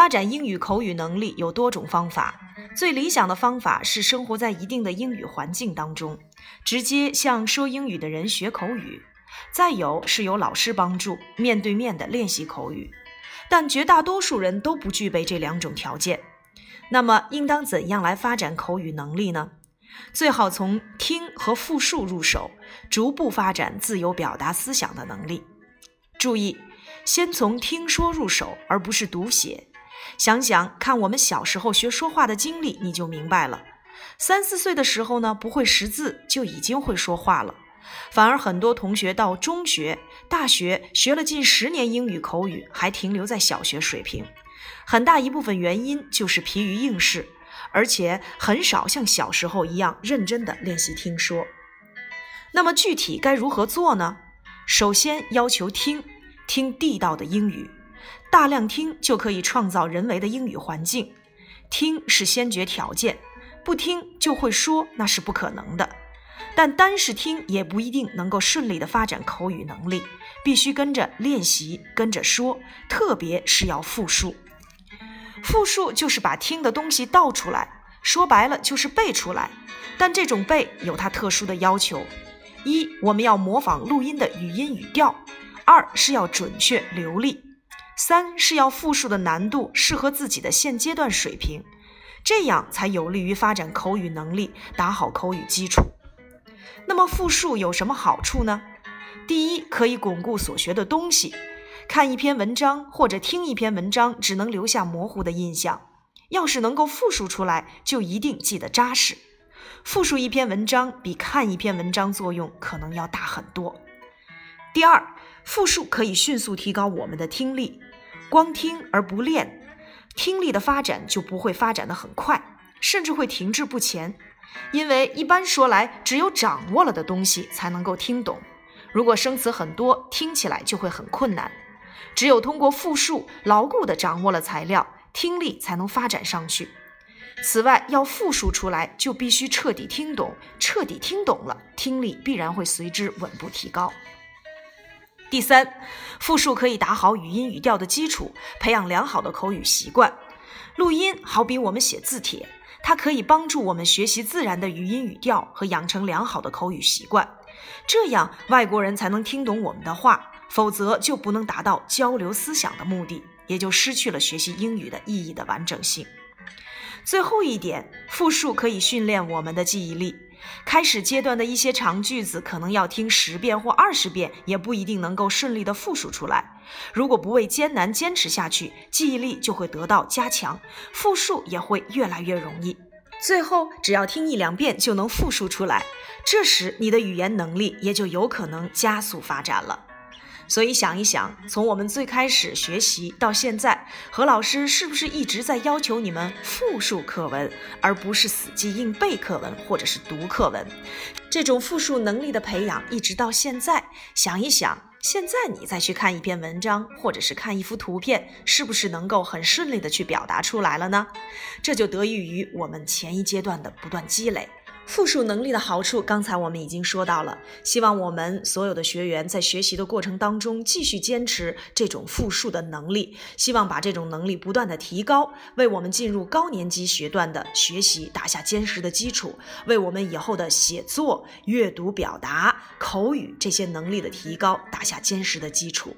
发展英语口语能力有多种方法，最理想的方法是生活在一定的英语环境当中，直接向说英语的人学口语；再有是有老师帮助，面对面的练习口语。但绝大多数人都不具备这两种条件。那么，应当怎样来发展口语能力呢？最好从听和复述入手，逐步发展自由表达思想的能力。注意，先从听说入手，而不是读写。想想看，我们小时候学说话的经历，你就明白了。三四岁的时候呢，不会识字就已经会说话了。反而很多同学到中学、大学学了近十年英语口语，还停留在小学水平。很大一部分原因就是疲于应试。而且很少像小时候一样认真的练习听说。那么具体该如何做呢？首先要求听，听地道的英语，大量听就可以创造人为的英语环境。听是先决条件，不听就会说那是不可能的。但单是听也不一定能够顺利的发展口语能力，必须跟着练习，跟着说，特别是要复述。复述就是把听的东西倒出来，说白了就是背出来。但这种背有它特殊的要求：一，我们要模仿录音的语音语调；二是要准确流利；三是要复述的难度适合自己的现阶段水平，这样才有利于发展口语能力，打好口语基础。那么复述有什么好处呢？第一，可以巩固所学的东西。看一篇文章或者听一篇文章，只能留下模糊的印象。要是能够复述出来，就一定记得扎实。复述一篇文章比看一篇文章作用可能要大很多。第二，复述可以迅速提高我们的听力。光听而不练，听力的发展就不会发展的很快，甚至会停滞不前。因为一般说来，只有掌握了的东西才能够听懂。如果生词很多，听起来就会很困难。只有通过复述，牢固地掌握了材料，听力才能发展上去。此外，要复述出来，就必须彻底听懂。彻底听懂了，听力必然会随之稳步提高。第三，复述可以打好语音语调的基础，培养良好的口语习惯。录音好比我们写字帖，它可以帮助我们学习自然的语音语调和养成良好的口语习惯，这样外国人才能听懂我们的话。否则就不能达到交流思想的目的，也就失去了学习英语的意义的完整性。最后一点，复述可以训练我们的记忆力。开始阶段的一些长句子，可能要听十遍或二十遍，也不一定能够顺利的复述出来。如果不畏艰难坚持下去，记忆力就会得到加强，复述也会越来越容易。最后，只要听一两遍就能复述出来，这时你的语言能力也就有可能加速发展了。所以想一想，从我们最开始学习到现在，何老师是不是一直在要求你们复述课文，而不是死记硬背课文或者是读课文？这种复述能力的培养，一直到现在，想一想，现在你再去看一篇文章，或者是看一幅图片，是不是能够很顺利的去表达出来了呢？这就得益于我们前一阶段的不断积累。复述能力的好处，刚才我们已经说到了。希望我们所有的学员在学习的过程当中，继续坚持这种复述的能力，希望把这种能力不断的提高，为我们进入高年级学段的学习打下坚实的基础，为我们以后的写作、阅读、表达、口语这些能力的提高打下坚实的基础。